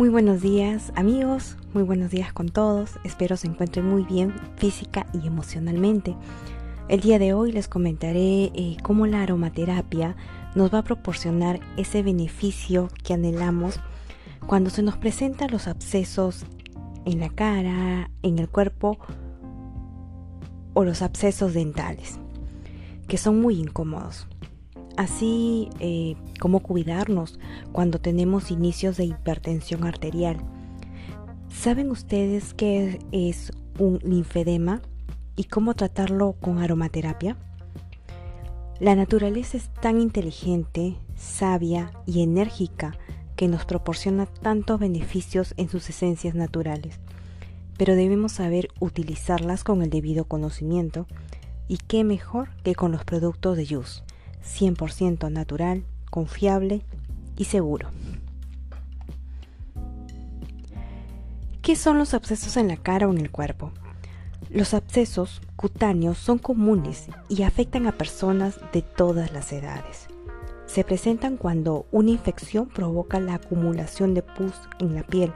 Muy buenos días amigos, muy buenos días con todos, espero se encuentren muy bien física y emocionalmente. El día de hoy les comentaré eh, cómo la aromaterapia nos va a proporcionar ese beneficio que anhelamos cuando se nos presentan los abscesos en la cara, en el cuerpo o los abscesos dentales, que son muy incómodos. Así eh, como cuidarnos cuando tenemos inicios de hipertensión arterial. ¿Saben ustedes qué es un linfedema y cómo tratarlo con aromaterapia? La naturaleza es tan inteligente, sabia y enérgica que nos proporciona tantos beneficios en sus esencias naturales, pero debemos saber utilizarlas con el debido conocimiento y qué mejor que con los productos de Yus 100% natural, confiable y seguro. ¿Qué son los abscesos en la cara o en el cuerpo? Los abscesos cutáneos son comunes y afectan a personas de todas las edades. Se presentan cuando una infección provoca la acumulación de pus en la piel.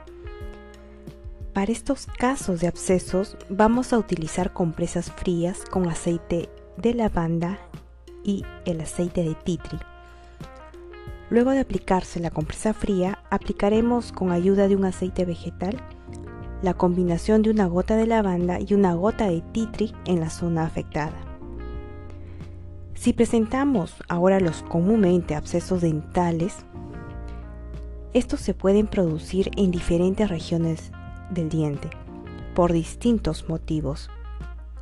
Para estos casos de abscesos vamos a utilizar compresas frías con aceite de lavanda y el aceite de titri. Luego de aplicarse la compresa fría, aplicaremos con ayuda de un aceite vegetal la combinación de una gota de lavanda y una gota de titri en la zona afectada. Si presentamos ahora los comúnmente abscesos dentales, estos se pueden producir en diferentes regiones del diente por distintos motivos.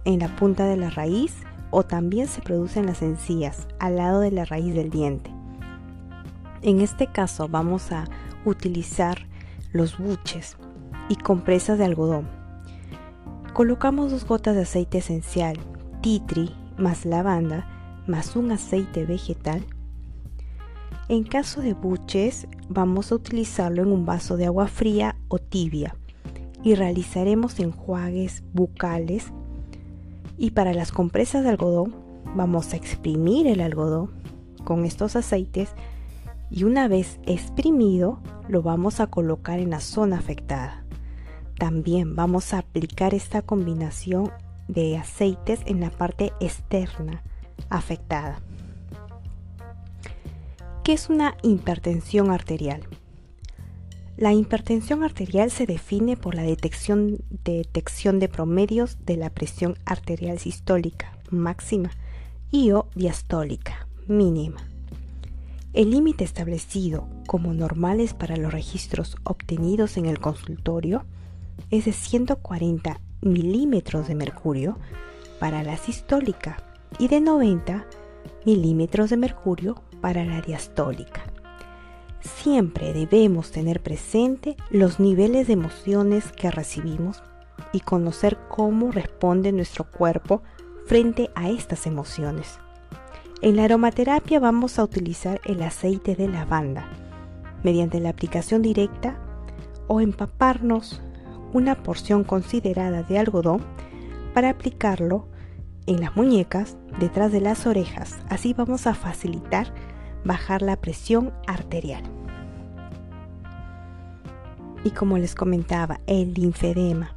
En la punta de la raíz, o también se producen las encías al lado de la raíz del diente. En este caso vamos a utilizar los buches y compresas de algodón. Colocamos dos gotas de aceite esencial, titri más lavanda más un aceite vegetal. En caso de buches vamos a utilizarlo en un vaso de agua fría o tibia y realizaremos enjuagues bucales y para las compresas de algodón vamos a exprimir el algodón con estos aceites y una vez exprimido lo vamos a colocar en la zona afectada. También vamos a aplicar esta combinación de aceites en la parte externa afectada. ¿Qué es una hipertensión arterial? La hipertensión arterial se define por la detección, de promedios de la presión arterial sistólica máxima y o diastólica mínima. El límite establecido como normales para los registros obtenidos en el consultorio es de 140 milímetros de mercurio para la sistólica y de 90 milímetros de mercurio para la diastólica. Siempre debemos tener presente los niveles de emociones que recibimos y conocer cómo responde nuestro cuerpo frente a estas emociones. En la aromaterapia vamos a utilizar el aceite de lavanda mediante la aplicación directa o empaparnos una porción considerada de algodón para aplicarlo en las muñecas detrás de las orejas. Así vamos a facilitar bajar la presión arterial. Y como les comentaba, el linfedema.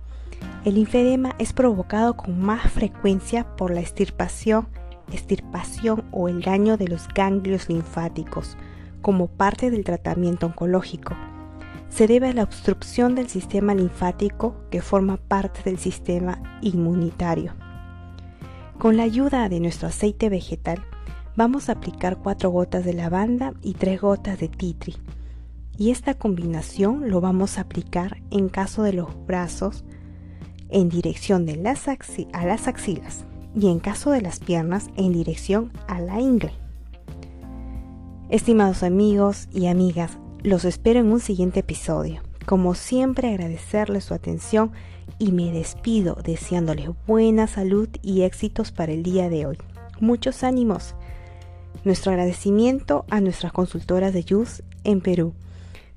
El linfedema es provocado con más frecuencia por la estirpación, estirpación o el daño de los ganglios linfáticos como parte del tratamiento oncológico. Se debe a la obstrucción del sistema linfático que forma parte del sistema inmunitario. Con la ayuda de nuestro aceite vegetal, vamos a aplicar 4 gotas de lavanda y 3 gotas de titri. Y esta combinación lo vamos a aplicar en caso de los brazos en dirección de las a las axilas y en caso de las piernas en dirección a la ingle. Estimados amigos y amigas, los espero en un siguiente episodio. Como siempre agradecerles su atención y me despido deseándoles buena salud y éxitos para el día de hoy. Muchos ánimos. Nuestro agradecimiento a nuestras consultoras de JUS en Perú.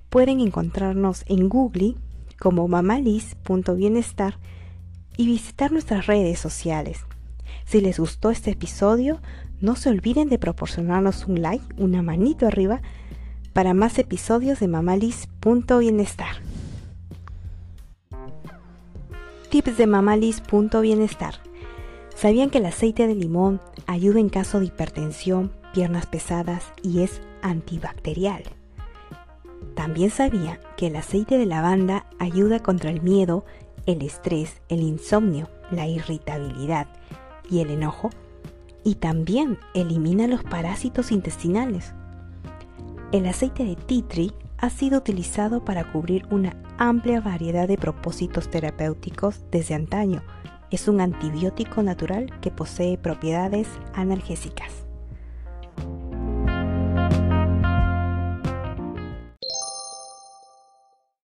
Pueden encontrarnos en Google como mamalis.bienestar y visitar nuestras redes sociales. Si les gustó este episodio, no se olviden de proporcionarnos un like, una manito arriba, para más episodios de mamalis.bienestar. Tips de mamalis.bienestar. ¿Sabían que el aceite de limón ayuda en caso de hipertensión, piernas pesadas y es antibacterial? También sabía que el aceite de lavanda ayuda contra el miedo, el estrés, el insomnio, la irritabilidad y el enojo y también elimina los parásitos intestinales. El aceite de tea tree ha sido utilizado para cubrir una amplia variedad de propósitos terapéuticos desde antaño. Es un antibiótico natural que posee propiedades analgésicas.